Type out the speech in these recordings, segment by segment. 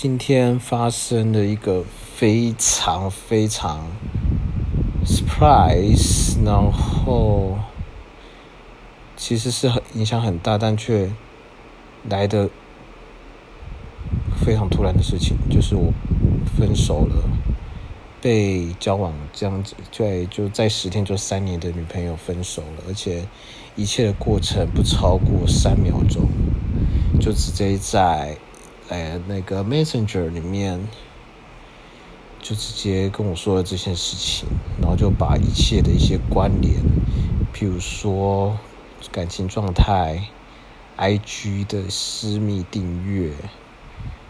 今天发生了一个非常非常 surprise，然后其实是很影响很大，但却来的非常突然的事情，就是我分手了，被交往这样子，对，就在十天就三年的女朋友分手了，而且一切的过程不超过三秒钟，就直接在。哎，那个 Messenger 里面就直接跟我说了这件事情，然后就把一切的一些关联，譬如说感情状态、IG 的私密订阅，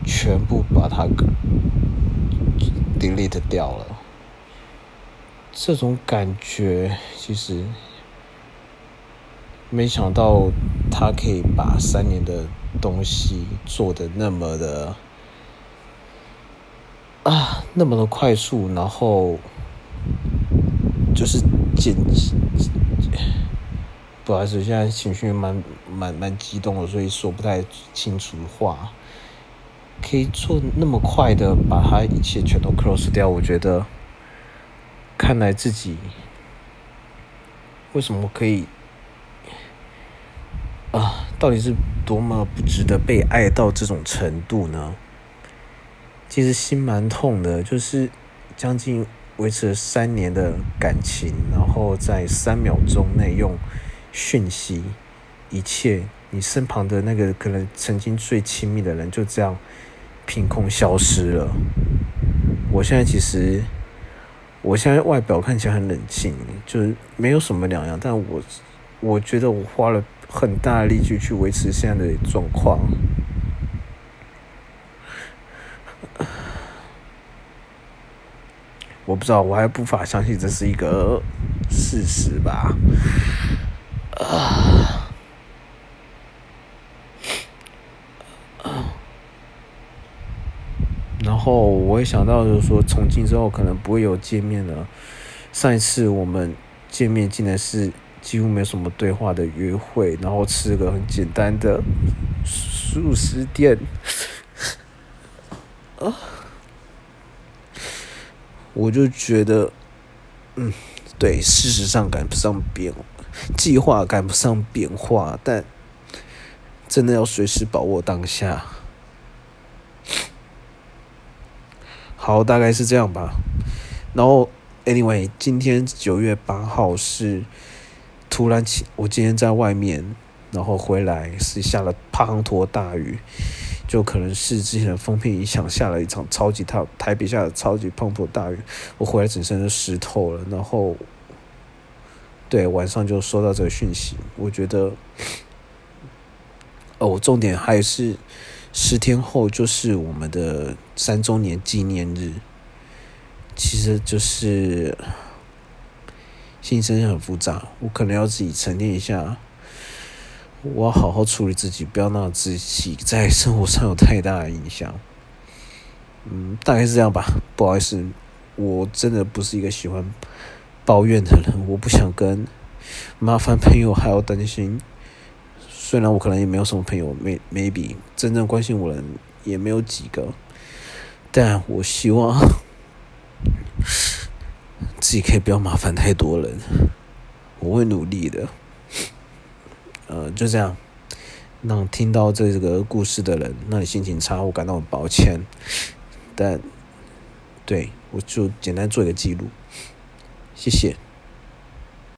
全部把它 delete 掉了。这种感觉其实没想到他可以把三年的。东西做的那么的啊，那么的快速，然后就是剪辑，不好意思，现在情绪蛮蛮蛮激动的，所以说不太清楚话。可以做那么快的把它一切全都 close 掉，我觉得，看来自己为什么可以？到底是？多么不值得被爱到这种程度呢？其实心蛮痛的，就是将近维持了三年的感情，然后在三秒钟内用讯息，一切你身旁的那个可能曾经最亲密的人就这样凭空消失了。我现在其实，我现在外表看起来很冷静，就是没有什么两样，但我我觉得我花了。很大力气去维持现在的状况，我不知道，我还无法相信这是一个事实吧？然后我也想到，就是说从今之后可能不会有见面了。上一次我们见面，竟然是。几乎没什么对话的约会，然后吃个很简单的素食店，啊，我就觉得，嗯，对，事实上赶不上变，计划赶不上变化，但真的要随时把握当下。好，大概是这样吧。然后，anyway，今天九月八号是。突然起，我今天在外面，然后回来是下了滂沱大雨，就可能是之前的风片影响，下了一场超级台台北下的超级滂沱大雨，我回来整身都湿透了。然后，对晚上就收到这个讯息，我觉得，哦，重点还是十天后就是我们的三周年纪念日，其实就是。心情很复杂，我可能要自己沉淀一下。我要好好处理自己，不要让自己在生活上有太大的影响。嗯，大概是这样吧。不好意思，我真的不是一个喜欢抱怨的人。我不想跟麻烦朋友还要担心。虽然我可能也没有什么朋友，maybe 真正关心我的人也没有几个，但我希望。自己可以不要麻烦太多人，我会努力的。呃，就这样，让听到这个故事的人，那你心情差，我感到很抱歉。但，对我就简单做一个记录，谢谢。